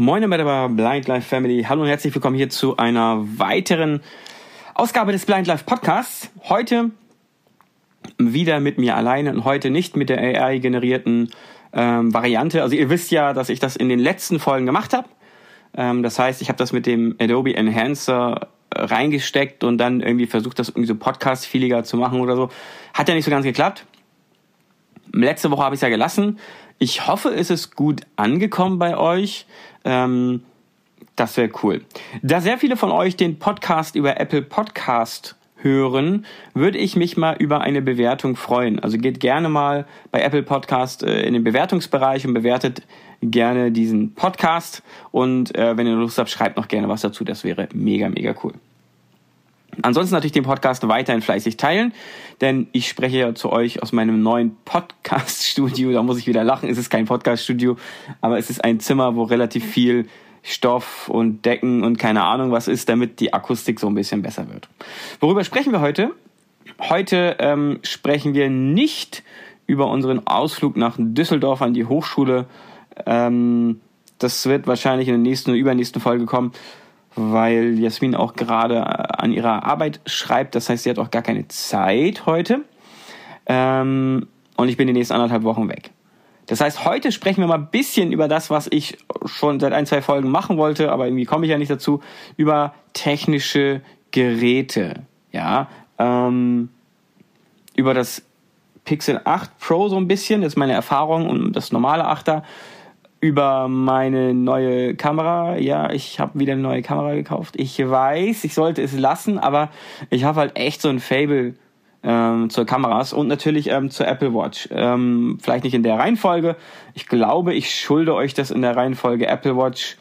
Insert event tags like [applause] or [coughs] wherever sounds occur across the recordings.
Moin der Blind Life Family. Hallo und herzlich willkommen hier zu einer weiteren Ausgabe des Blind Life Podcasts. Heute wieder mit mir alleine und heute nicht mit der AI-generierten ähm, Variante. Also ihr wisst ja, dass ich das in den letzten Folgen gemacht habe. Ähm, das heißt, ich habe das mit dem Adobe Enhancer reingesteckt und dann irgendwie versucht, das irgendwie so podcast-feeliger zu machen oder so. Hat ja nicht so ganz geklappt. Letzte Woche habe ich es ja gelassen. Ich hoffe, es ist gut angekommen bei euch. Ähm, das wäre cool. Da sehr viele von euch den Podcast über Apple Podcast hören, würde ich mich mal über eine Bewertung freuen. Also geht gerne mal bei Apple Podcast äh, in den Bewertungsbereich und bewertet gerne diesen Podcast. Und äh, wenn ihr Lust habt, schreibt noch gerne was dazu. Das wäre mega, mega cool. Ansonsten natürlich den Podcast weiterhin fleißig teilen, denn ich spreche ja zu euch aus meinem neuen Podcast-Studio. Da muss ich wieder lachen. Es ist kein Podcast-Studio, aber es ist ein Zimmer, wo relativ viel Stoff und Decken und keine Ahnung was ist, damit die Akustik so ein bisschen besser wird. Worüber sprechen wir heute? Heute ähm, sprechen wir nicht über unseren Ausflug nach Düsseldorf an die Hochschule. Ähm, das wird wahrscheinlich in der nächsten oder übernächsten Folge kommen, weil Jasmin auch gerade äh, an ihrer Arbeit schreibt. Das heißt, sie hat auch gar keine Zeit heute. Ähm, und ich bin die nächsten anderthalb Wochen weg. Das heißt, heute sprechen wir mal ein bisschen über das, was ich schon seit ein, zwei Folgen machen wollte, aber irgendwie komme ich ja nicht dazu, über technische Geräte. Ja, ähm, über das Pixel 8 Pro so ein bisschen, das ist meine Erfahrung und das normale 8er über meine neue Kamera. Ja, ich habe wieder eine neue Kamera gekauft. Ich weiß, ich sollte es lassen, aber ich habe halt echt so ein Fable ähm, zur Kameras und natürlich ähm, zur Apple Watch. Ähm, vielleicht nicht in der Reihenfolge. Ich glaube, ich schulde euch das in der Reihenfolge Apple Watch,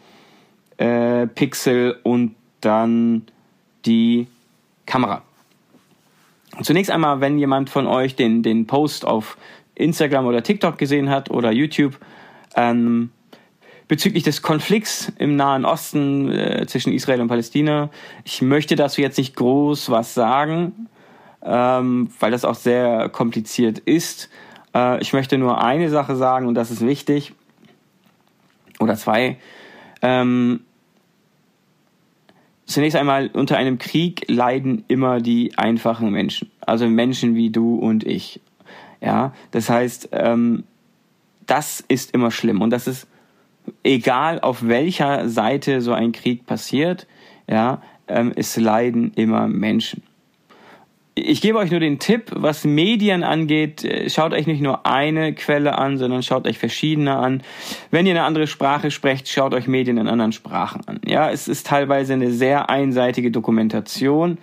äh, Pixel und dann die Kamera. Zunächst einmal, wenn jemand von euch den, den Post auf Instagram oder TikTok gesehen hat oder YouTube, ähm, bezüglich des Konflikts im Nahen Osten äh, zwischen Israel und Palästina. Ich möchte dazu jetzt nicht groß was sagen, ähm, weil das auch sehr kompliziert ist. Äh, ich möchte nur eine Sache sagen und das ist wichtig. Oder zwei. Ähm, zunächst einmal, unter einem Krieg leiden immer die einfachen Menschen. Also Menschen wie du und ich. Ja, das heißt, ähm, das ist immer schlimm und das ist egal auf welcher Seite so ein Krieg passiert, ja, ähm, es leiden immer Menschen. Ich gebe euch nur den Tipp, was Medien angeht, äh, schaut euch nicht nur eine Quelle an, sondern schaut euch verschiedene an. Wenn ihr eine andere Sprache sprecht, schaut euch Medien in anderen Sprachen an. Ja, es ist teilweise eine sehr einseitige Dokumentation.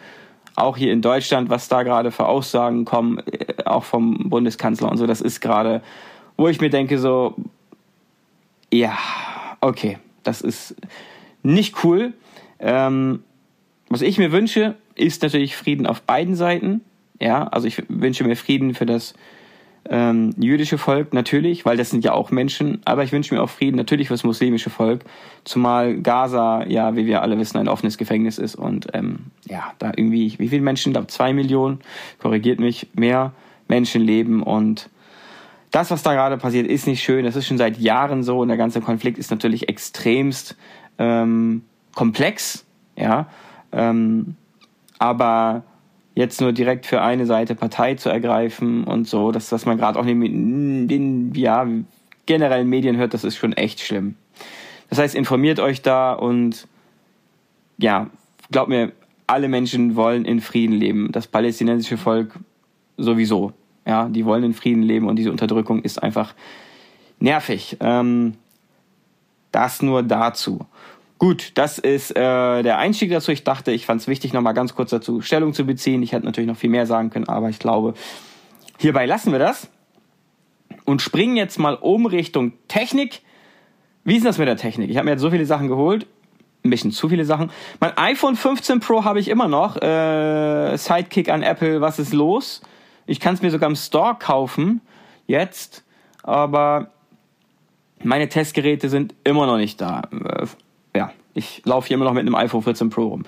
Auch hier in Deutschland, was da gerade für Aussagen kommen, äh, auch vom Bundeskanzler und so, das ist gerade wo ich mir denke so, ja, okay, das ist nicht cool. Ähm, was ich mir wünsche, ist natürlich Frieden auf beiden Seiten. Ja, also ich wünsche mir Frieden für das ähm, jüdische Volk natürlich, weil das sind ja auch Menschen, aber ich wünsche mir auch Frieden natürlich für das muslimische Volk, zumal Gaza ja, wie wir alle wissen, ein offenes Gefängnis ist und ähm, ja, da irgendwie, wie viele Menschen, glaube zwei Millionen, korrigiert mich, mehr Menschen leben und das, was da gerade passiert, ist nicht schön. Das ist schon seit Jahren so und der ganze Konflikt ist natürlich extremst ähm, komplex, ja. Ähm, aber jetzt nur direkt für eine Seite Partei zu ergreifen und so, dass, dass man gerade auch in den ja, generellen Medien hört, das ist schon echt schlimm. Das heißt, informiert euch da und ja, glaubt mir, alle Menschen wollen in Frieden leben. Das palästinensische Volk sowieso. Ja, die wollen in Frieden leben und diese Unterdrückung ist einfach nervig. Ähm, das nur dazu. Gut, das ist äh, der Einstieg dazu. Ich dachte, ich fand es wichtig, nochmal ganz kurz dazu Stellung zu beziehen. Ich hätte natürlich noch viel mehr sagen können, aber ich glaube, hierbei lassen wir das und springen jetzt mal um Richtung Technik. Wie ist das mit der Technik? Ich habe mir jetzt so viele Sachen geholt. Ein bisschen zu viele Sachen. Mein iPhone 15 Pro habe ich immer noch. Äh, Sidekick an Apple, was ist los? Ich kann es mir sogar im Store kaufen, jetzt, aber meine Testgeräte sind immer noch nicht da. Äh, ja, ich laufe hier immer noch mit einem iPhone 14 Pro rum.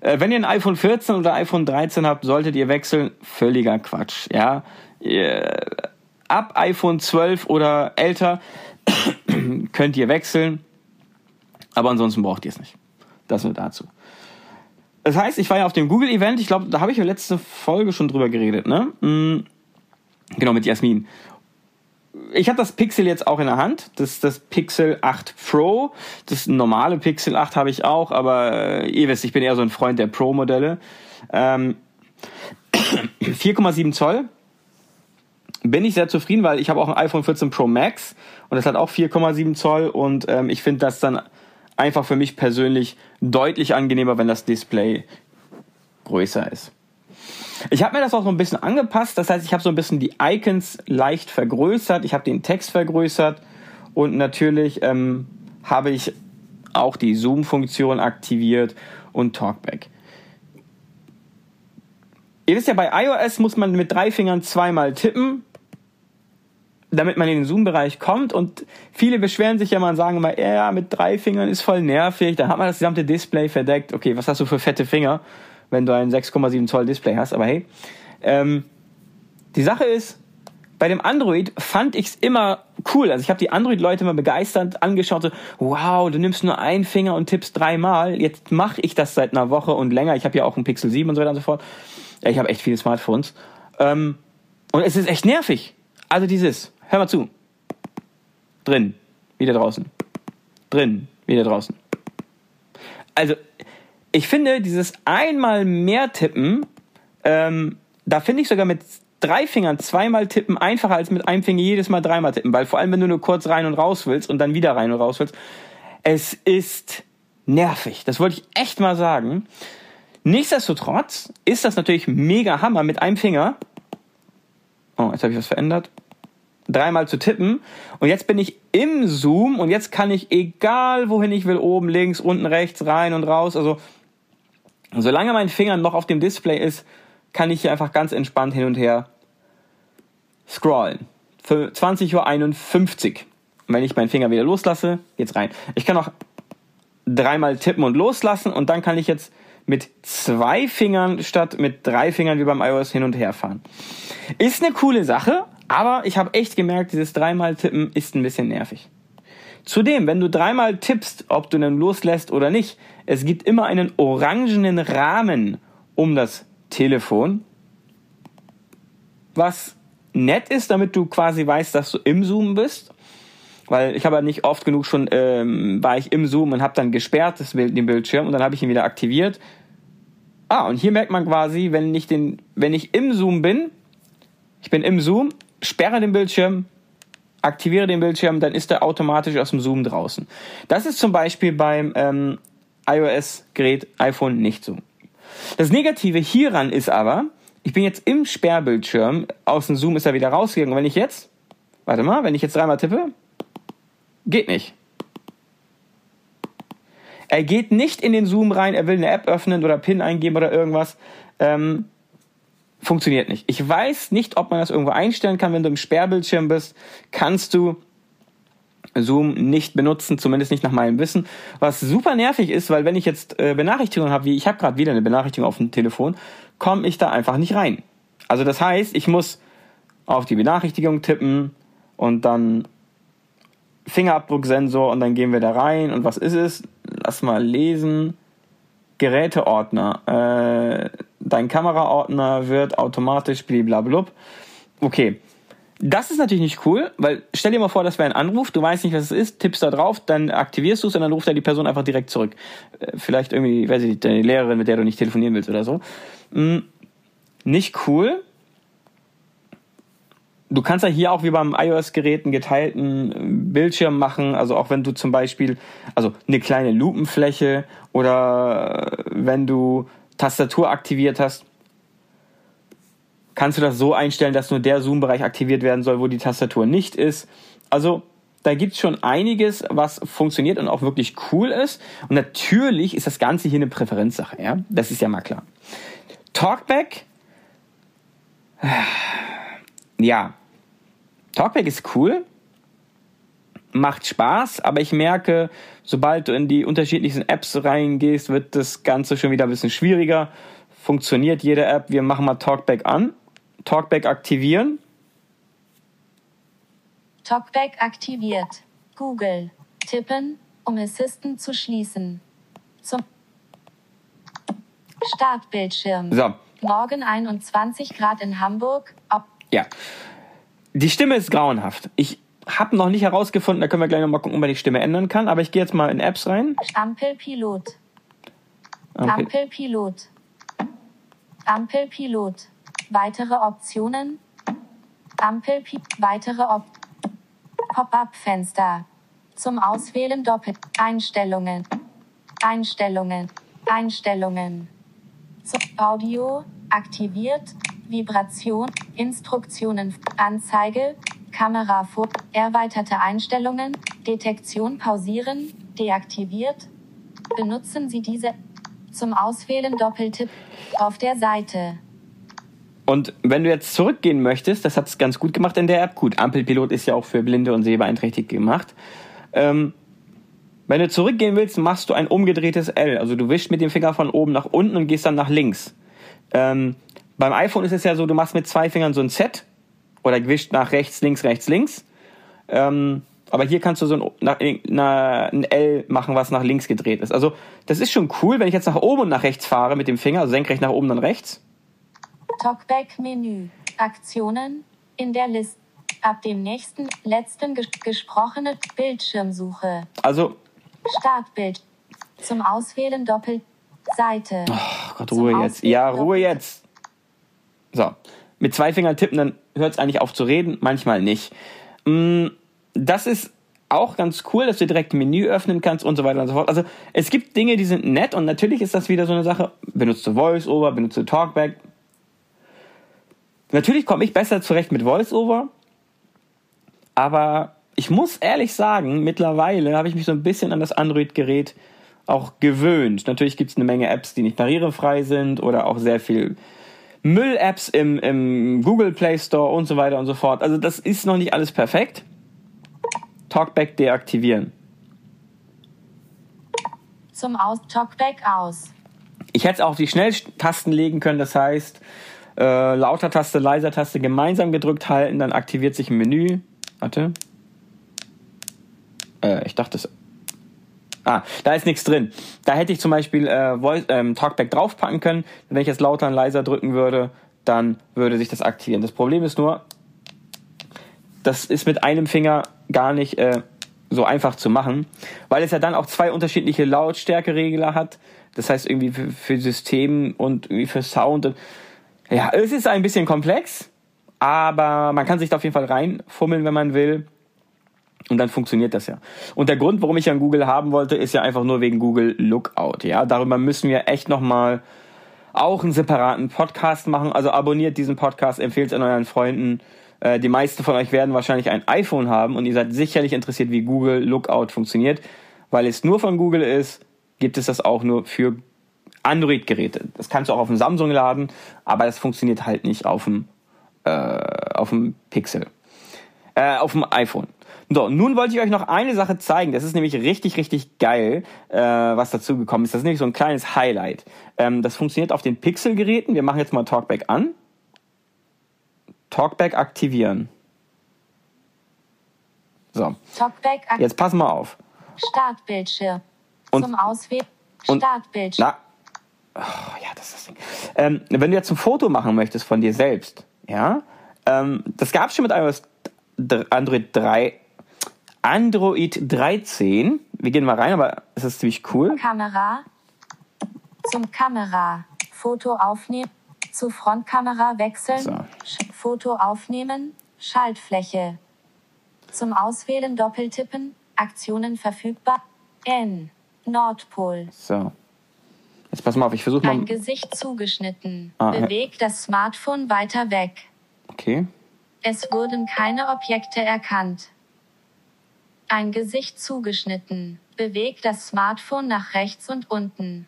Äh, wenn ihr ein iPhone 14 oder iPhone 13 habt, solltet ihr wechseln. Völliger Quatsch, ja. Ab iPhone 12 oder älter [coughs] könnt ihr wechseln. Aber ansonsten braucht ihr es nicht. Das nur dazu. Das heißt, ich war ja auf dem Google-Event, ich glaube, da habe ich ja letzte Folge schon drüber geredet, ne? Mhm. Genau, mit Jasmin. Ich habe das Pixel jetzt auch in der Hand. Das das Pixel 8 Pro. Das normale Pixel 8 habe ich auch, aber äh, ihr wisst, ich bin eher so ein Freund der Pro-Modelle. Ähm, [coughs] 4,7 Zoll. Bin ich sehr zufrieden, weil ich habe auch ein iPhone 14 Pro Max und das hat auch 4,7 Zoll und ähm, ich finde das dann einfach für mich persönlich deutlich angenehmer, wenn das Display größer ist. Ich habe mir das auch so ein bisschen angepasst, das heißt, ich habe so ein bisschen die Icons leicht vergrößert, ich habe den Text vergrößert und natürlich ähm, habe ich auch die Zoom-Funktion aktiviert und Talkback. Ihr wisst ja, bei iOS muss man mit drei Fingern zweimal tippen, damit man in den Zoom-Bereich kommt. Und viele beschweren sich ja mal und sagen immer, ja, mit drei Fingern ist voll nervig. Da hat man das gesamte Display verdeckt. Okay, was hast du für fette Finger, wenn du ein 6,7 Zoll Display hast? Aber hey, ähm, die Sache ist, bei dem Android fand ich's immer cool. Also ich habe die Android-Leute immer begeistert angeschaut. So, wow, du nimmst nur einen Finger und tippst dreimal. Jetzt mache ich das seit einer Woche und länger. Ich habe ja auch ein Pixel 7 und so weiter und so fort. Ich habe echt viele Smartphones. Ähm, und es ist echt nervig. Also dieses, hör mal zu. Drin, wieder draußen. Drin, wieder draußen. Also, ich finde dieses einmal mehr tippen, ähm, da finde ich sogar mit drei Fingern zweimal tippen einfacher als mit einem Finger jedes Mal dreimal tippen, weil vor allem wenn du nur kurz rein und raus willst und dann wieder rein und raus willst, es ist nervig. Das wollte ich echt mal sagen. Nichtsdestotrotz ist das natürlich mega Hammer mit einem Finger. Oh, jetzt habe ich was verändert. Dreimal zu tippen. Und jetzt bin ich im Zoom und jetzt kann ich egal wohin ich will, oben, links, unten, rechts, rein und raus. Also, solange mein Finger noch auf dem Display ist, kann ich hier einfach ganz entspannt hin und her scrollen. Für 20.51 Uhr. Und wenn ich meinen Finger wieder loslasse, geht's rein. Ich kann auch dreimal tippen und loslassen und dann kann ich jetzt mit zwei Fingern statt mit drei Fingern wie beim iOS hin und her fahren. Ist eine coole Sache, aber ich habe echt gemerkt, dieses dreimal tippen ist ein bisschen nervig. Zudem, wenn du dreimal tippst, ob du dann loslässt oder nicht, es gibt immer einen orangenen Rahmen um das Telefon, was nett ist, damit du quasi weißt, dass du im Zoom bist. Weil ich habe ja nicht oft genug schon, ähm, war ich im Zoom und habe dann gesperrt das Bild, den Bildschirm und dann habe ich ihn wieder aktiviert. Ah, und hier merkt man quasi, wenn ich, den, wenn ich im Zoom bin, ich bin im Zoom, sperre den Bildschirm, aktiviere den Bildschirm, dann ist er automatisch aus dem Zoom draußen. Das ist zum Beispiel beim ähm, iOS-Gerät iPhone nicht so. Das Negative hieran ist aber, ich bin jetzt im Sperrbildschirm, aus dem Zoom ist er wieder rausgegangen. wenn ich jetzt, warte mal, wenn ich jetzt dreimal tippe, Geht nicht. Er geht nicht in den Zoom rein, er will eine App öffnen oder PIN eingeben oder irgendwas. Ähm, funktioniert nicht. Ich weiß nicht, ob man das irgendwo einstellen kann. Wenn du im Sperrbildschirm bist, kannst du Zoom nicht benutzen, zumindest nicht nach meinem Wissen. Was super nervig ist, weil wenn ich jetzt äh, Benachrichtigungen habe, wie ich habe gerade wieder eine Benachrichtigung auf dem Telefon, komme ich da einfach nicht rein. Also das heißt, ich muss auf die Benachrichtigung tippen und dann Fingerabdrucksensor und dann gehen wir da rein und was ist es? Lass mal lesen. Geräteordner. Äh, dein Kameraordner wird automatisch bliblablub. Okay. Das ist natürlich nicht cool, weil stell dir mal vor, das wäre ein Anruf, du weißt nicht, was es ist, tippst da drauf, dann aktivierst du es und dann ruft er die Person einfach direkt zurück. Äh, vielleicht irgendwie, weiß ich nicht, deine Lehrerin, mit der du nicht telefonieren willst oder so. Hm, nicht cool. Du kannst ja hier auch wie beim iOS-Gerät einen geteilten Bildschirm machen, also auch wenn du zum Beispiel, also eine kleine Lupenfläche oder wenn du Tastatur aktiviert hast, kannst du das so einstellen, dass nur der Zoom-Bereich aktiviert werden soll, wo die Tastatur nicht ist. Also da gibt's schon einiges, was funktioniert und auch wirklich cool ist. Und natürlich ist das Ganze hier eine Präferenzsache, ja. Das ist ja mal klar. Talkback ja, Talkback ist cool, macht Spaß, aber ich merke, sobald du in die unterschiedlichsten Apps reingehst, wird das Ganze schon wieder ein bisschen schwieriger. Funktioniert jede App. Wir machen mal Talkback an. Talkback aktivieren. Talkback aktiviert. Google. Tippen. um Assistant zu schließen. Zum Startbildschirm. So, Morgen 21 Grad in Hamburg. Ob ja. Die Stimme ist grauenhaft. Ich habe noch nicht herausgefunden, da können wir gleich noch mal gucken, ob man die Stimme ändern kann, aber ich gehe jetzt mal in Apps rein. Ampelpilot. Okay. Ampelpilot. Ampelpilot. Weitere Optionen. Ampelpi weitere Op Pop-up-Fenster. Zum Auswählen doppelt. Einstellungen. Einstellungen. Einstellungen. Zum Audio. Aktiviert. Vibration. Instruktionen. Anzeige. Kamera vor. Erweiterte Einstellungen. Detektion pausieren. Deaktiviert. Benutzen Sie diese zum Auswählen Doppeltipp auf der Seite. Und wenn du jetzt zurückgehen möchtest, das hat es ganz gut gemacht in der App. Gut, Ampelpilot ist ja auch für Blinde und Sehbeeinträchtigte gemacht. Ähm, wenn du zurückgehen willst, machst du ein umgedrehtes L. Also du wischst mit dem Finger von oben nach unten und gehst dann nach links. Ähm, beim iPhone ist es ja so, du machst mit zwei Fingern so ein Z oder wischt nach rechts, links, rechts, links. Ähm, aber hier kannst du so ein, nach, na, ein L machen, was nach links gedreht ist. Also das ist schon cool, wenn ich jetzt nach oben und nach rechts fahre mit dem Finger, also senkrecht nach oben, dann rechts. Talkback-Menü. Aktionen in der Liste. Ab dem nächsten, letzten ges gesprochene Bildschirmsuche. Also, Startbild. Zum Auswählen Doppel. Seite. oh Gott, Zum Ruhe jetzt. Auswählen Ja, Ruhe jetzt. So, mit zwei Fingern tippen, dann hört es eigentlich auf zu reden, manchmal nicht. Mm, Das ist auch ganz cool, dass du direkt ein Menü öffnen kannst und so weiter und so fort. Also es gibt Dinge, die sind nett und natürlich ist das wieder so eine Sache. Benutzt du VoiceOver, benutzt du Talkback. Natürlich komme ich besser zurecht mit VoiceOver, aber ich muss ehrlich sagen, mittlerweile habe ich mich so ein bisschen an das Android-Gerät auch gewöhnt. Natürlich gibt es eine Menge Apps, die nicht barrierefrei sind oder auch sehr viel Müll-Apps im, im Google Play Store und so weiter und so fort. Also das ist noch nicht alles perfekt. Talkback deaktivieren. Zum Aus Talkback aus. Ich hätte es auch auf die Schnelltasten legen können, das heißt, äh, lauter Taste, leiser Taste gemeinsam gedrückt halten, dann aktiviert sich ein Menü. Warte. Äh, ich dachte es. Ah, da ist nichts drin. Da hätte ich zum Beispiel äh, Voice, ähm, Talkback draufpacken können. Wenn ich jetzt lauter und leiser drücken würde, dann würde sich das aktivieren. Das Problem ist nur, das ist mit einem Finger gar nicht äh, so einfach zu machen, weil es ja dann auch zwei unterschiedliche Lautstärkeregler hat. Das heißt irgendwie für, für System und irgendwie für Sound. Und, ja, es ist ein bisschen komplex, aber man kann sich da auf jeden Fall reinfummeln, wenn man will. Und dann funktioniert das ja. Und der Grund, warum ich an Google haben wollte, ist ja einfach nur wegen Google Lookout. Ja, darüber müssen wir echt nochmal auch einen separaten Podcast machen. Also abonniert diesen Podcast, empfehlt es an euren Freunden. Äh, die meisten von euch werden wahrscheinlich ein iPhone haben und ihr seid sicherlich interessiert, wie Google Lookout funktioniert. Weil es nur von Google ist, gibt es das auch nur für Android-Geräte. Das kannst du auch auf dem Samsung laden, aber das funktioniert halt nicht auf dem, äh, auf dem Pixel. Äh, auf dem iPhone. So, nun wollte ich euch noch eine Sache zeigen. Das ist nämlich richtig, richtig geil, äh, was dazu gekommen ist. Das ist nämlich so ein kleines Highlight. Ähm, das funktioniert auf den Pixel-Geräten. Wir machen jetzt mal Talkback an. Talkback aktivieren. So, Talkback ak jetzt pass mal auf. Startbildschirm. Und- Zum Auswählen Startbildschirm. Na, oh, ja, das ist das Ding. Ähm, wenn du jetzt ein Foto machen möchtest von dir selbst, ja, ähm, das gab es schon mit iOS dr- Android 3, Android 13. Wir gehen mal rein, aber es ist ziemlich cool. Kamera. Zum Kamera. Foto aufnehmen. Zu Frontkamera wechseln. So. Foto aufnehmen. Schaltfläche. Zum Auswählen doppeltippen. Aktionen verfügbar. N. Nordpol. So. Jetzt pass mal auf, ich versuche Ein mal. Gesicht zugeschnitten. Ah, ja. Bewegt das Smartphone weiter weg. Okay. Es wurden keine Objekte erkannt. Ein Gesicht zugeschnitten. Bewegt das Smartphone nach rechts und unten.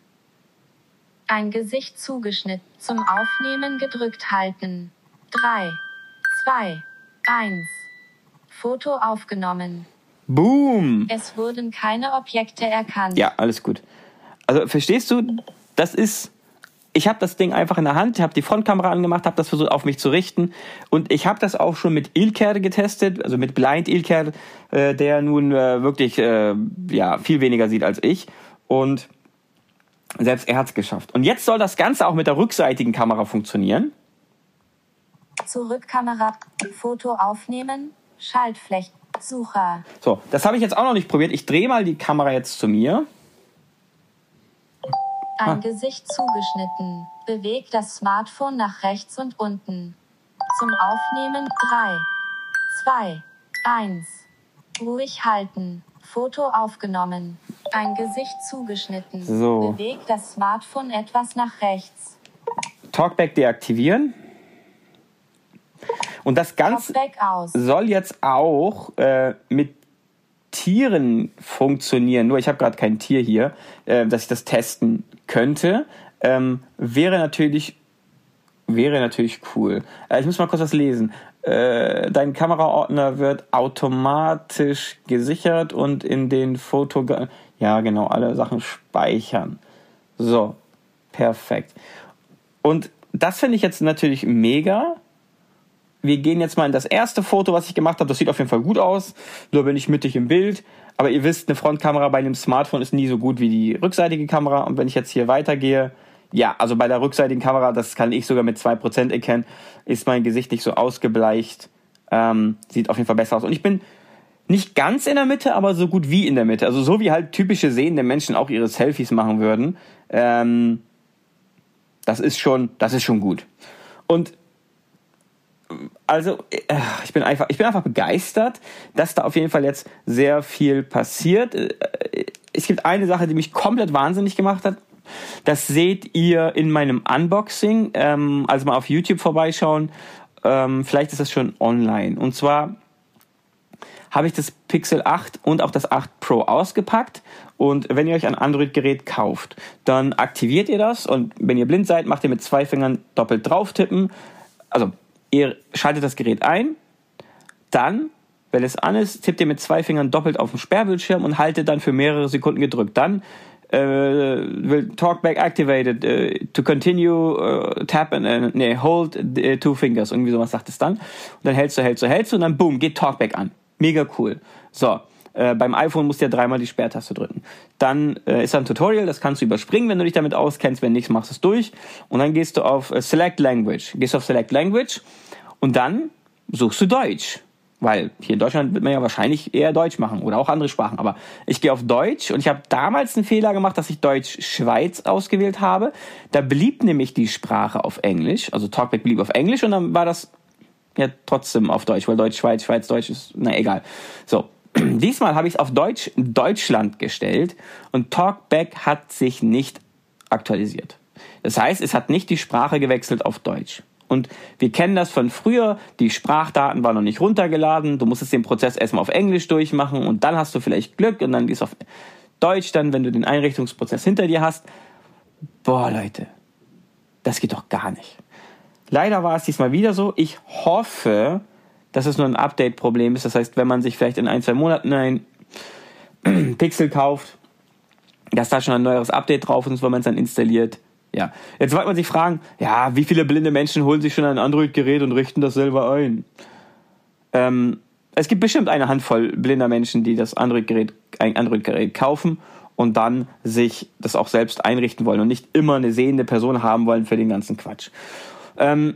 Ein Gesicht zugeschnitten. Zum Aufnehmen gedrückt halten. 3, 2, 1. Foto aufgenommen. Boom! Es wurden keine Objekte erkannt. Ja, alles gut. Also verstehst du, das ist. Ich habe das Ding einfach in der Hand, habe die Frontkamera angemacht, habe das versucht auf mich zu richten und ich habe das auch schon mit Ilker getestet, also mit Blind Ilker, äh, der nun äh, wirklich äh, ja viel weniger sieht als ich und selbst er hat's geschafft. Und jetzt soll das Ganze auch mit der rückseitigen Kamera funktionieren. Zurückkamera, Foto aufnehmen, Schaltfläche, Sucher. So, das habe ich jetzt auch noch nicht probiert. Ich drehe mal die Kamera jetzt zu mir. Ein Ah. Gesicht zugeschnitten. Bewegt das Smartphone nach rechts und unten. Zum Aufnehmen 3, 2, 1. Ruhig halten. Foto aufgenommen. Ein Gesicht zugeschnitten. So. Bewegt das Smartphone etwas nach rechts. Talkback deaktivieren. Und das Ganze soll jetzt auch äh, mit Tieren funktionieren. Nur ich habe gerade kein Tier hier, äh, dass ich das testen könnte. Ähm, wäre natürlich wäre natürlich cool. Äh, ich muss mal kurz was lesen. Äh, dein Kameraordner wird automatisch gesichert und in den Foto ja genau alle Sachen speichern. So, perfekt. Und das finde ich jetzt natürlich mega. Wir gehen jetzt mal in das erste Foto, was ich gemacht habe. Das sieht auf jeden Fall gut aus. Nur bin ich mittig im Bild. Aber ihr wisst, eine Frontkamera bei einem Smartphone ist nie so gut wie die rückseitige Kamera. Und wenn ich jetzt hier weitergehe, ja, also bei der rückseitigen Kamera, das kann ich sogar mit 2% erkennen, ist mein Gesicht nicht so ausgebleicht. Ähm, sieht auf jeden Fall besser aus. Und ich bin nicht ganz in der Mitte, aber so gut wie in der Mitte. Also so wie halt typische sehende Menschen auch ihre Selfies machen würden. Ähm, das ist schon, das ist schon gut. Und also äh, ich bin einfach, ich bin einfach begeistert, dass da auf jeden Fall jetzt sehr viel passiert. Äh, Es gibt eine Sache, die mich komplett wahnsinnig gemacht hat. Das seht ihr in meinem Unboxing. Ähm, also mal auf YouTube vorbeischauen. Ähm, vielleicht ist das schon online. Und zwar habe ich das Pixel 8 und auch das 8 Pro ausgepackt. Und wenn ihr euch ein Android-Gerät kauft, dann aktiviert ihr das. Und wenn ihr blind seid, macht ihr mit zwei Fingern doppelt drauf tippen. Also ihr schaltet das Gerät ein. Dann, wenn es an ist, tippt ihr mit zwei Fingern doppelt auf den Sperrbildschirm und haltet dann für mehrere Sekunden gedrückt. Dann äh, will Talkback activated äh, to continue äh, tap and äh, nee, hold äh, two fingers. Irgendwie sowas sagt es dann. Und dann hältst du hältst du hältst du und dann boom geht Talkback an. Mega cool. So äh, beim iPhone musst du ja dreimal die Sperrtaste drücken dann äh, ist da ein Tutorial das kannst du überspringen wenn du dich damit auskennst wenn nicht machst du es durch und dann gehst du auf äh, Select Language gehst auf Select Language und dann suchst du Deutsch weil hier in Deutschland wird man ja wahrscheinlich eher Deutsch machen oder auch andere Sprachen. Aber ich gehe auf Deutsch und ich habe damals einen Fehler gemacht, dass ich Deutsch Schweiz ausgewählt habe. Da blieb nämlich die Sprache auf Englisch. Also Talkback blieb auf Englisch und dann war das ja trotzdem auf Deutsch, weil Deutsch Schweiz, Schweiz Deutsch ist, na egal. So. Diesmal habe ich es auf Deutsch Deutschland gestellt und Talkback hat sich nicht aktualisiert. Das heißt, es hat nicht die Sprache gewechselt auf Deutsch. Und wir kennen das von früher, die Sprachdaten waren noch nicht runtergeladen, du musstest den Prozess erstmal auf Englisch durchmachen und dann hast du vielleicht Glück und dann gehst du auf Deutsch dann, wenn du den Einrichtungsprozess hinter dir hast. Boah, Leute, das geht doch gar nicht. Leider war es diesmal wieder so. Ich hoffe, dass es nur ein Update-Problem ist. Das heißt, wenn man sich vielleicht in ein, zwei Monaten ein [clears throat] Pixel kauft, dass da schon ein neueres Update drauf ist, wenn man es dann installiert. Ja, jetzt wollte man sich fragen, ja, wie viele blinde Menschen holen sich schon ein Android-Gerät und richten das selber ein? Ähm, es gibt bestimmt eine Handvoll blinder Menschen, die das Android-Gerät, ein Android-Gerät kaufen und dann sich das auch selbst einrichten wollen und nicht immer eine sehende Person haben wollen für den ganzen Quatsch. Ähm,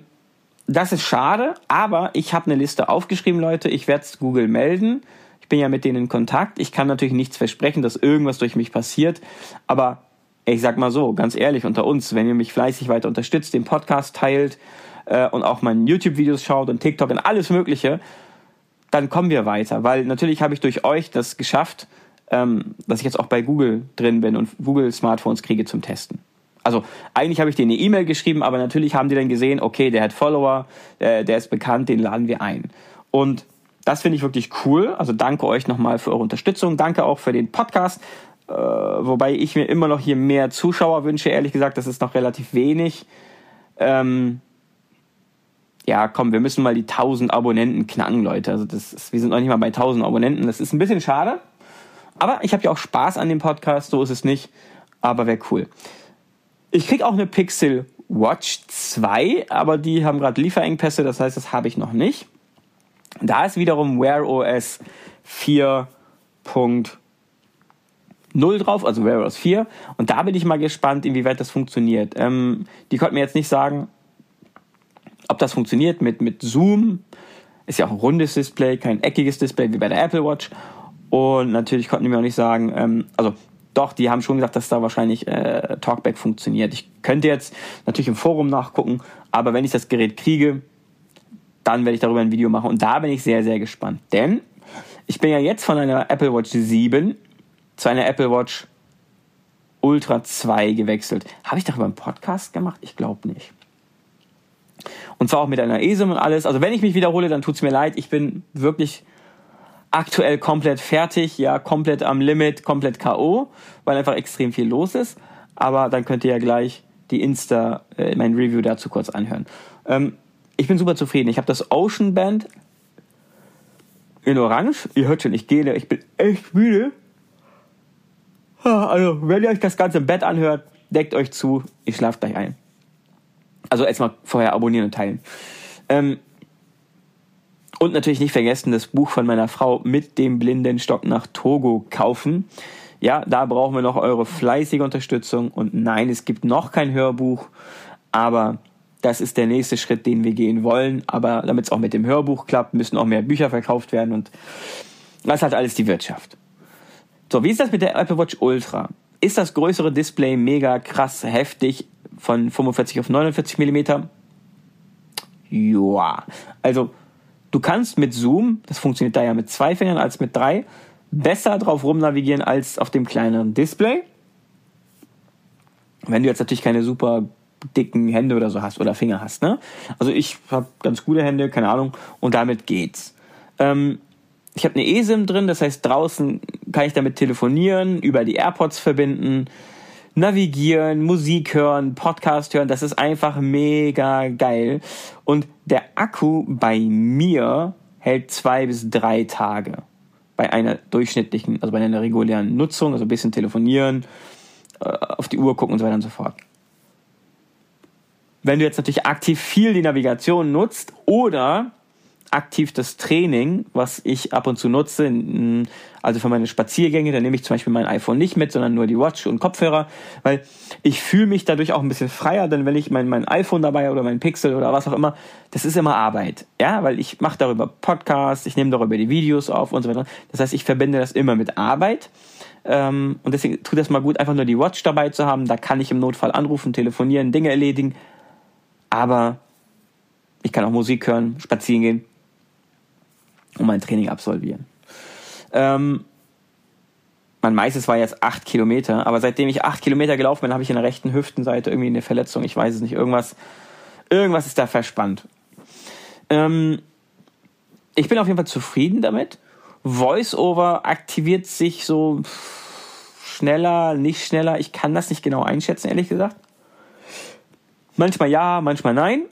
das ist schade, aber ich habe eine Liste aufgeschrieben, Leute. Ich werde es Google melden. Ich bin ja mit denen in Kontakt. Ich kann natürlich nichts versprechen, dass irgendwas durch mich passiert, aber ich sag mal so, ganz ehrlich unter uns, wenn ihr mich fleißig weiter unterstützt, den Podcast teilt äh, und auch meine YouTube-Videos schaut und TikTok und alles Mögliche, dann kommen wir weiter. Weil natürlich habe ich durch euch das geschafft, ähm, dass ich jetzt auch bei Google drin bin und Google Smartphones kriege zum Testen. Also eigentlich habe ich denen eine E-Mail geschrieben, aber natürlich haben die dann gesehen, okay, der hat Follower, äh, der ist bekannt, den laden wir ein. Und das finde ich wirklich cool. Also danke euch nochmal für eure Unterstützung. Danke auch für den Podcast. Äh, wobei ich mir immer noch hier mehr Zuschauer wünsche, ehrlich gesagt, das ist noch relativ wenig. Ähm, ja, komm, wir müssen mal die 1000 Abonnenten knacken, Leute. Also das ist, wir sind noch nicht mal bei 1000 Abonnenten. Das ist ein bisschen schade. Aber ich habe ja auch Spaß an dem Podcast, so ist es nicht. Aber wäre cool. Ich krieg auch eine Pixel Watch 2, aber die haben gerade Lieferengpässe, das heißt, das habe ich noch nicht. Da ist wiederum Wear OS 4.0 drauf, also Wear OS 4. Und da bin ich mal gespannt, inwieweit das funktioniert. Ähm, die konnten mir jetzt nicht sagen, ob das funktioniert mit, mit Zoom. Ist ja auch ein rundes Display, kein eckiges Display wie bei der Apple Watch. Und natürlich konnten die mir auch nicht sagen, ähm, also doch, die haben schon gesagt, dass da wahrscheinlich äh, Talkback funktioniert. Ich könnte jetzt natürlich im Forum nachgucken, aber wenn ich das Gerät kriege, dann werde ich darüber ein Video machen. Und da bin ich sehr, sehr gespannt. Denn ich bin ja jetzt von einer Apple Watch 7 zu einer Apple Watch Ultra 2 gewechselt. Habe ich darüber einen Podcast gemacht? Ich glaube nicht. Und zwar auch mit einer ESIM und alles. Also wenn ich mich wiederhole, dann tut es mir leid. Ich bin wirklich aktuell komplett fertig, ja, komplett am Limit, komplett K.O., weil einfach extrem viel los ist. Aber dann könnt ihr ja gleich die Insta, äh, mein Review dazu kurz anhören. Ähm, ich bin super zufrieden. Ich habe das Ocean Band in Orange. Ihr hört schon, ich gehe, ich bin echt müde. Also, wenn ihr euch das Ganze im Bett anhört, deckt euch zu, ich schlafe gleich ein. Also erstmal vorher abonnieren und teilen. Ähm, und natürlich nicht vergessen, das Buch von meiner Frau mit dem blinden Stock nach Togo kaufen. Ja, da brauchen wir noch eure fleißige Unterstützung. Und nein, es gibt noch kein Hörbuch, aber das ist der nächste Schritt, den wir gehen wollen. Aber damit es auch mit dem Hörbuch klappt, müssen auch mehr Bücher verkauft werden und das hat alles die Wirtschaft. So, wie ist das mit der Apple Watch Ultra? Ist das größere Display mega krass heftig von 45 auf 49 Millimeter? Ja, also Du kannst mit Zoom, das funktioniert da ja mit zwei Fingern als mit drei, besser drauf rumnavigieren als auf dem kleineren Display. Wenn du jetzt natürlich keine super dicken Hände oder so hast oder Finger hast, ne? Also ich habe ganz gute Hände, keine Ahnung, und damit geht's. Ähm, ich habe eine eSIM drin, das heißt draußen kann ich damit telefonieren, über die AirPods verbinden, navigieren, Musik hören, Podcast hören. Das ist einfach mega geil. Und der Akku bei mir hält zwei bis drei Tage. Bei einer durchschnittlichen, also bei einer regulären Nutzung, also ein bisschen telefonieren, äh, auf die Uhr gucken und so weiter und so fort. Wenn du jetzt natürlich aktiv viel die Navigation nutzt oder aktiv das Training, was ich ab und zu nutze, also für meine Spaziergänge, dann nehme ich zum Beispiel mein iPhone nicht mit, sondern nur die Watch und Kopfhörer, weil ich fühle mich dadurch auch ein bisschen freier, denn wenn ich mein, mein iPhone dabei oder mein Pixel oder was auch immer, das ist immer Arbeit, ja, weil ich mache darüber Podcasts, ich nehme darüber die Videos auf und so weiter. Das heißt, ich verbinde das immer mit Arbeit. Ähm, und deswegen tut das mal gut, einfach nur die Watch dabei zu haben. Da kann ich im Notfall anrufen, telefonieren, Dinge erledigen. Aber ich kann auch Musik hören, spazieren gehen und mein Training absolvieren. Ähm, mein meistes war jetzt acht Kilometer, aber seitdem ich acht Kilometer gelaufen bin, habe ich in der rechten Hüftenseite irgendwie eine Verletzung. Ich weiß es nicht. Irgendwas, irgendwas ist da verspannt. Ähm, ich bin auf jeden Fall zufrieden damit. VoiceOver aktiviert sich so schneller, nicht schneller. Ich kann das nicht genau einschätzen, ehrlich gesagt. Manchmal ja, manchmal nein.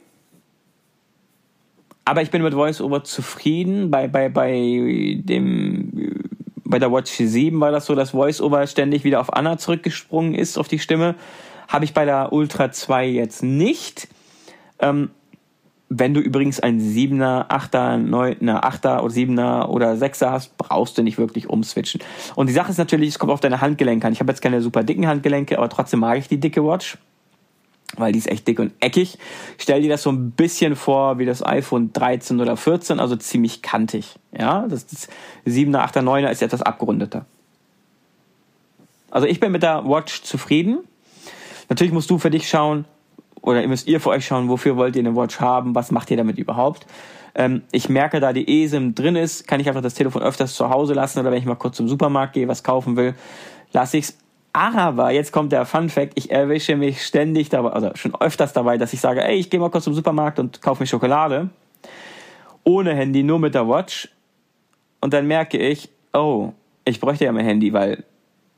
Aber ich bin mit VoiceOver zufrieden. Bei, bei, bei dem, bei der Watch 7 war das so, dass VoiceOver ständig wieder auf Anna zurückgesprungen ist, auf die Stimme. Habe ich bei der Ultra 2 jetzt nicht. Ähm, wenn du übrigens ein 7er, 8er, 9er, 8er oder 7er oder 6er hast, brauchst du nicht wirklich umswitchen. Und die Sache ist natürlich, es kommt auf deine Handgelenke an. Ich habe jetzt keine super dicken Handgelenke, aber trotzdem mag ich die dicke Watch weil die ist echt dick und eckig. Stell dir das so ein bisschen vor wie das iPhone 13 oder 14, also ziemlich kantig. Ja, das, das 7er, 8er, 9er ist etwas abgerundeter. Also ich bin mit der Watch zufrieden. Natürlich musst du für dich schauen, oder müsst ihr für euch schauen, wofür wollt ihr eine Watch haben, was macht ihr damit überhaupt. Ähm, ich merke, da die eSIM drin ist, kann ich einfach das Telefon öfters zu Hause lassen oder wenn ich mal kurz zum Supermarkt gehe, was kaufen will, lasse ich es aber jetzt kommt der Fun Fact, ich erwische mich ständig dabei, also schon öfters dabei, dass ich sage, ey, ich gehe mal kurz zum Supermarkt und kaufe mir Schokolade. Ohne Handy, nur mit der Watch. Und dann merke ich, oh, ich bräuchte ja mein Handy, weil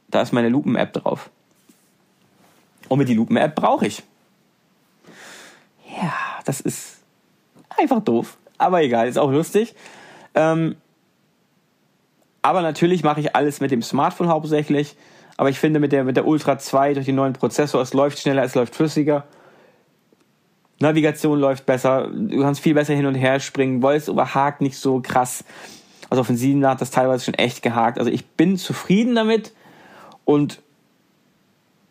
da ist meine Lupen-App drauf. Und mit die Lupen-App brauche ich. Ja, das ist einfach doof. Aber egal, ist auch lustig. Ähm, aber natürlich mache ich alles mit dem Smartphone hauptsächlich. Aber ich finde mit der, mit der Ultra 2 durch den neuen Prozessor, es läuft schneller, es läuft flüssiger. Navigation läuft besser, du kannst viel besser hin und her springen, Voice überhakt nicht so krass. Also auf den 7 hat das teilweise schon echt gehakt. Also ich bin zufrieden damit und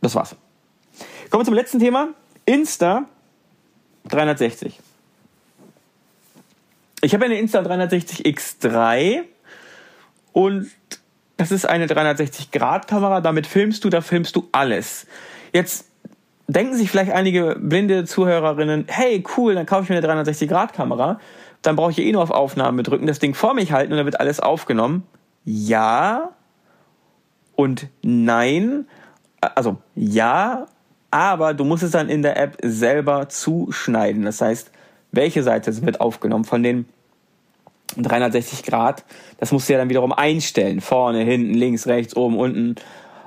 das war's. Kommen wir zum letzten Thema. Insta 360. Ich habe eine Insta 360X3 und das ist eine 360-Grad-Kamera. Damit filmst du, da filmst du alles. Jetzt denken sich vielleicht einige blinde Zuhörerinnen, hey, cool, dann kaufe ich mir eine 360-Grad-Kamera. Dann brauche ich eh nur auf Aufnahme drücken, das Ding vor mich halten und dann wird alles aufgenommen. Ja und nein. Also ja, aber du musst es dann in der App selber zuschneiden. Das heißt, welche Seite wird aufgenommen von den 360 Grad. Das musst du ja dann wiederum einstellen. Vorne, hinten, links, rechts, oben, unten.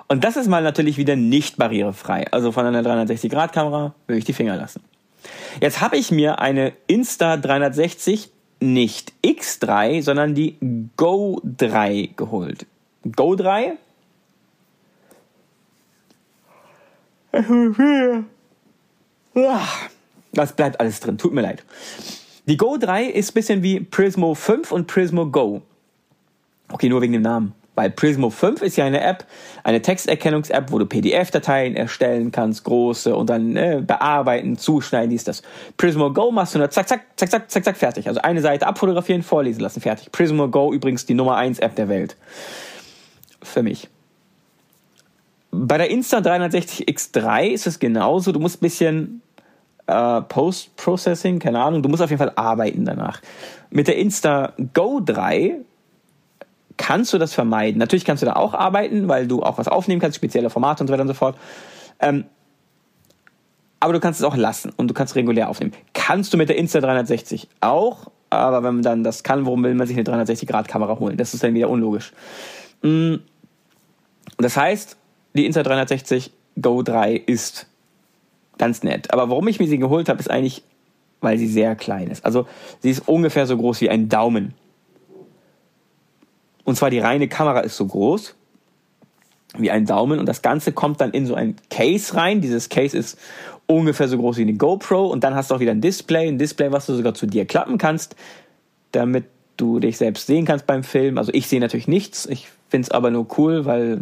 Und das ist mal natürlich wieder nicht barrierefrei. Also von einer 360 Grad Kamera würde ich die Finger lassen. Jetzt habe ich mir eine Insta 360 nicht X3, sondern die Go 3 geholt. Go 3 [laughs] Das bleibt alles drin, tut mir leid. Die Go 3 ist ein bisschen wie Prismo 5 und Prismo Go. Okay, nur wegen dem Namen. Weil Prismo 5 ist ja eine App, eine Texterkennungs-App, wo du PDF-Dateien erstellen kannst, große und dann äh, bearbeiten, zuschneiden, dies, das. Prismo Go machst du nur zack, zack, zack, zack, zack, zack, fertig. Also eine Seite abfotografieren, vorlesen lassen, fertig. Prismo Go übrigens die Nummer 1 App der Welt. Für mich. Bei der Insta 360 X3 ist es genauso. Du musst ein bisschen äh, Post-Processing, keine Ahnung. Du musst auf jeden Fall arbeiten danach. Mit der Insta Go 3 kannst du das vermeiden. Natürlich kannst du da auch arbeiten, weil du auch was aufnehmen kannst, spezielle Formate und so weiter und so fort. Ähm, aber du kannst es auch lassen und du kannst regulär aufnehmen. Kannst du mit der Insta 360 auch, aber wenn man dann das kann, warum will man sich eine 360-Grad-Kamera holen? Das ist dann wieder unlogisch. Mm, das heißt, die Insta 360 Go 3 ist ganz nett. Aber warum ich mir sie geholt habe, ist eigentlich, weil sie sehr klein ist. Also sie ist ungefähr so groß wie ein Daumen. Und zwar die reine Kamera ist so groß wie ein Daumen und das Ganze kommt dann in so ein Case rein. Dieses Case ist ungefähr so groß wie eine GoPro und dann hast du auch wieder ein Display, ein Display, was du sogar zu dir klappen kannst, damit du dich selbst sehen kannst beim Film. Also ich sehe natürlich nichts, ich finde es aber nur cool, weil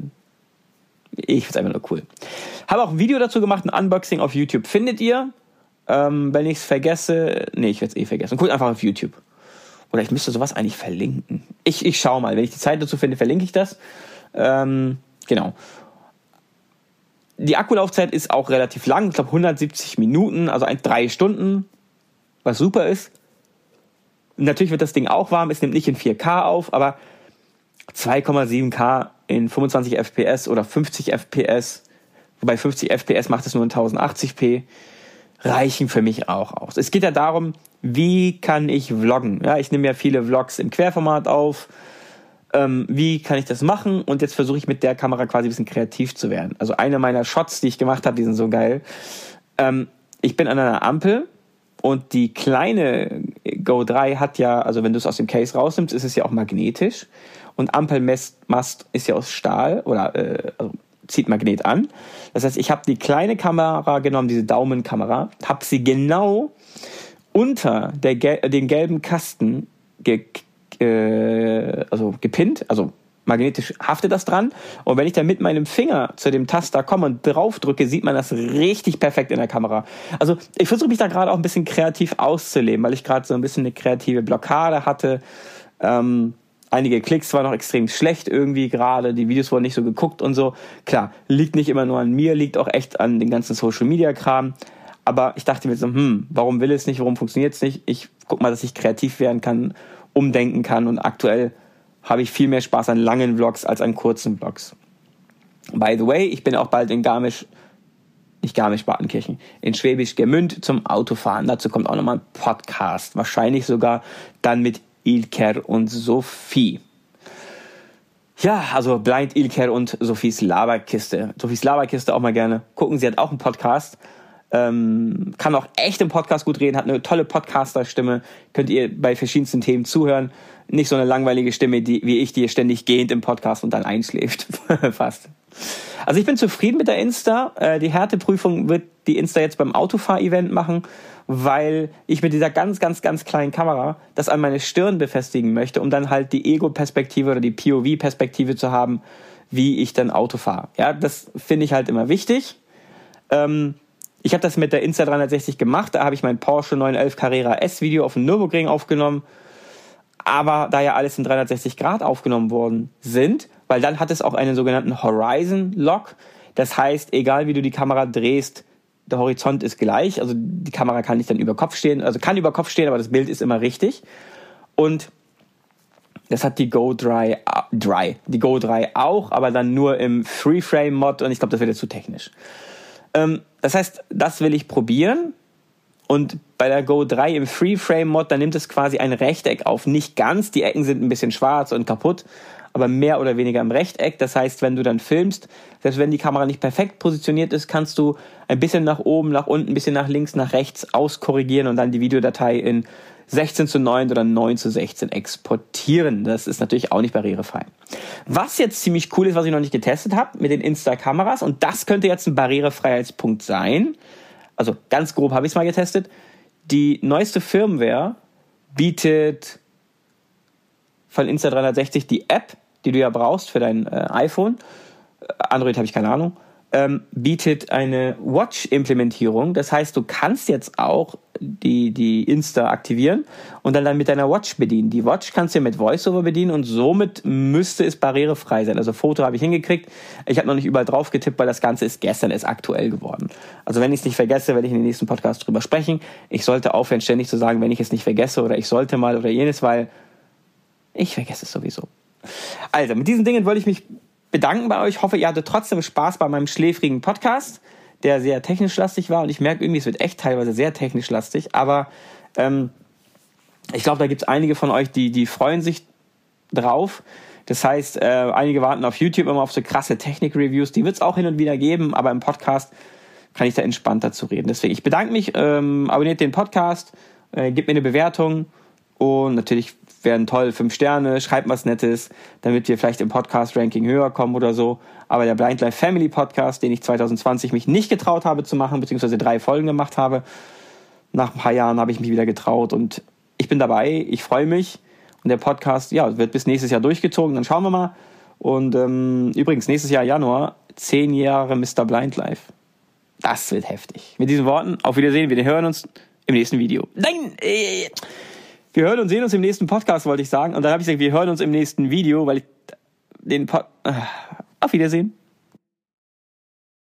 ich finde es einfach nur cool. Habe auch ein Video dazu gemacht, ein Unboxing auf YouTube. Findet ihr? Ähm, wenn ich es vergesse, nee, ich werde es eh vergessen. Guckt einfach auf YouTube. Oder ich müsste sowas eigentlich verlinken. Ich, ich schau mal. Wenn ich die Zeit dazu finde, verlinke ich das. Ähm, genau. Die Akkulaufzeit ist auch relativ lang. Ich glaube 170 Minuten, also ein drei Stunden, was super ist. Natürlich wird das Ding auch warm. Es nimmt nicht in 4K auf, aber 2,7K in 25 FPS oder 50 FPS, wobei 50 FPS macht es nur in 1080p, reichen für mich auch aus. Es geht ja darum, wie kann ich vloggen? Ja, ich nehme ja viele Vlogs im Querformat auf. Ähm, wie kann ich das machen? Und jetzt versuche ich mit der Kamera quasi ein bisschen kreativ zu werden. Also eine meiner Shots, die ich gemacht habe, die sind so geil. Ähm, ich bin an einer Ampel und die kleine Go 3 hat ja, also wenn du es aus dem Case rausnimmst, ist es ja auch magnetisch und Ampelmast ist ja aus Stahl oder äh, also zieht Magnet an. Das heißt, ich habe die kleine Kamera genommen, diese Daumenkamera, habe sie genau unter der, den gelben Kasten ge, äh, also gepinnt, also magnetisch haftet das dran. Und wenn ich dann mit meinem Finger zu dem Taster komme und drauf drücke, sieht man das richtig perfekt in der Kamera. Also ich versuche mich da gerade auch ein bisschen kreativ auszuleben, weil ich gerade so ein bisschen eine kreative Blockade hatte. Ähm, einige Klicks waren noch extrem schlecht irgendwie gerade, die Videos wurden nicht so geguckt und so. Klar, liegt nicht immer nur an mir, liegt auch echt an den ganzen Social Media Kram. Aber ich dachte mir so, hm, warum will es nicht, warum funktioniert es nicht? Ich guck mal, dass ich kreativ werden kann, umdenken kann und aktuell habe ich viel mehr Spaß an langen Vlogs als an kurzen Vlogs. By the way, ich bin auch bald in Garmisch, nicht Garmisch-Partenkirchen, in Schwäbisch Gemünd zum Autofahren. Dazu kommt auch nochmal ein Podcast. Wahrscheinlich sogar dann mit Ilker und Sophie. Ja, also Blind Ilker und Sophies Laberkiste. Sophies Laberkiste auch mal gerne gucken. Sie hat auch einen Podcast. Ähm, kann auch echt im Podcast gut reden, hat eine tolle Podcaster-Stimme. Könnt ihr bei verschiedensten Themen zuhören. Nicht so eine langweilige Stimme die, wie ich, die ständig gehend im Podcast und dann einschläft. [laughs] Fast. Also ich bin zufrieden mit der Insta. Äh, die Härteprüfung wird die Insta jetzt beim Autofahr-Event machen weil ich mit dieser ganz, ganz, ganz kleinen Kamera das an meine Stirn befestigen möchte, um dann halt die Ego-Perspektive oder die POV-Perspektive zu haben, wie ich dann Auto fahre. Ja, das finde ich halt immer wichtig. Ähm, ich habe das mit der Insta360 gemacht, da habe ich mein Porsche 911 Carrera S Video auf dem Nürburgring aufgenommen. Aber da ja alles in 360 Grad aufgenommen worden sind, weil dann hat es auch einen sogenannten Horizon Lock. Das heißt, egal wie du die Kamera drehst, der Horizont ist gleich. Also die Kamera kann nicht dann über Kopf stehen, also kann über Kopf stehen, aber das Bild ist immer richtig. Und das hat die Go Dry, Dry, die Go 3 auch, aber dann nur im Free-Frame Mod und ich glaube, das wird jetzt zu technisch. Ähm, das heißt, das will ich probieren. Und bei der Go 3 im Free-Frame Mod, da nimmt es quasi ein Rechteck auf. Nicht ganz, die Ecken sind ein bisschen schwarz und kaputt, aber mehr oder weniger im Rechteck. Das heißt, wenn du dann filmst, selbst wenn die Kamera nicht perfekt positioniert ist, kannst du ein bisschen nach oben, nach unten, ein bisschen nach links, nach rechts auskorrigieren und dann die Videodatei in 16 zu 9 oder 9 zu 16 exportieren. Das ist natürlich auch nicht barrierefrei. Was jetzt ziemlich cool ist, was ich noch nicht getestet habe mit den Insta-Kameras, und das könnte jetzt ein Barrierefreiheitspunkt sein. Also ganz grob habe ich es mal getestet. Die neueste Firmware bietet von Insta360 die App, die du ja brauchst für dein äh, iPhone. Android habe ich keine Ahnung ähm, bietet eine Watch-Implementierung. Das heißt, du kannst jetzt auch die, die Insta aktivieren und dann, dann mit deiner Watch bedienen. Die Watch kannst du mit VoiceOver bedienen und somit müsste es barrierefrei sein. Also Foto habe ich hingekriegt. Ich habe noch nicht überall drauf getippt, weil das Ganze ist gestern ist aktuell geworden. Also wenn ich es nicht vergesse, werde ich in den nächsten Podcast drüber sprechen. Ich sollte aufhören, ständig zu sagen, wenn ich es nicht vergesse oder ich sollte mal oder jenes, weil ich vergesse es sowieso. Also, mit diesen Dingen wollte ich mich bedanken bei euch. Hoffe, ihr hattet trotzdem Spaß bei meinem schläfrigen Podcast, der sehr technisch lastig war. Und ich merke irgendwie, es wird echt teilweise sehr technisch lastig. Aber ähm, ich glaube, da gibt es einige von euch, die, die freuen sich drauf. Das heißt, äh, einige warten auf YouTube immer auf so krasse Technik-Reviews. Die wird es auch hin und wieder geben, aber im Podcast kann ich da entspannter zu reden. Deswegen, ich bedanke mich, ähm, abonniert den Podcast, äh, gebt mir eine Bewertung und natürlich wären toll, fünf Sterne, schreibt was Nettes, damit wir vielleicht im Podcast-Ranking höher kommen oder so. Aber der Blind Life Family Podcast, den ich 2020 mich nicht getraut habe zu machen, beziehungsweise drei Folgen gemacht habe, nach ein paar Jahren habe ich mich wieder getraut und ich bin dabei, ich freue mich. Und der Podcast, ja, wird bis nächstes Jahr durchgezogen, dann schauen wir mal. Und ähm, übrigens, nächstes Jahr Januar, zehn Jahre Mr. Blind Life. Das wird heftig. Mit diesen Worten, auf Wiedersehen, wir hören uns im nächsten Video. Nein! Wir hören und sehen uns im nächsten Podcast, wollte ich sagen. Und dann habe ich gesagt, wir hören uns im nächsten Video, weil ich den Pod Auf Wiedersehen.